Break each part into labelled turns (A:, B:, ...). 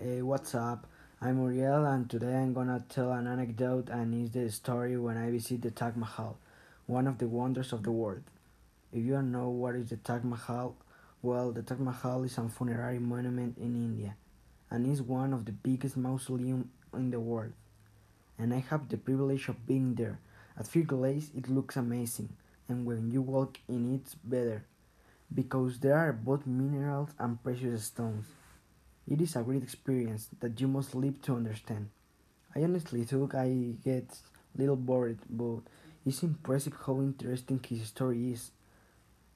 A: Hey, what's up? I'm Uriel, and today I'm gonna tell an anecdote, and it's the story when I visit the Taj Mahal, one of the wonders of the world. If you don't know what is the Taj Mahal, well, the Taj Mahal is a funerary monument in India, and is one of the biggest mausoleum in the world. And I have the privilege of being there. At first glance, it looks amazing, and when you walk in, it's better, because there are both minerals and precious stones. It is a great experience that you must live to understand. I honestly think I get a little bored, but it's impressive how interesting his story is.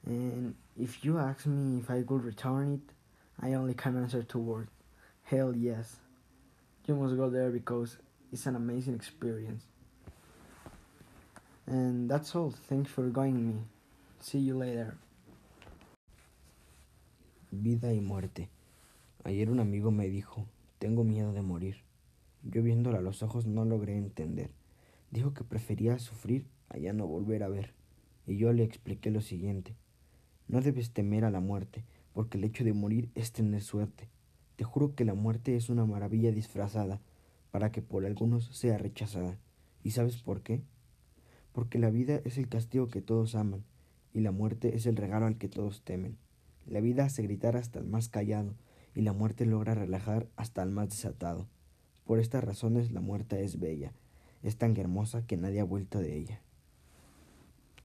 A: And if you ask me if I could return it, I only can answer two words. Hell yes. You must go there because it's an amazing experience. And that's all. Thanks for joining me. See you later.
B: Vida y muerte. Ayer un amigo me dijo, tengo miedo de morir. Yo viéndolo a los ojos no logré entender. Dijo que prefería sufrir a ya no volver a ver. Y yo le expliqué lo siguiente. No debes temer a la muerte, porque el hecho de morir es tener suerte. Te juro que la muerte es una maravilla disfrazada, para que por algunos sea rechazada. ¿Y sabes por qué? Porque la vida es el castigo que todos aman, y la muerte es el regalo al que todos temen. La vida hace gritar hasta el más callado, y la muerte logra relajar hasta el más desatado. Por estas razones la muerte es bella, es tan hermosa que nadie ha vuelto de ella.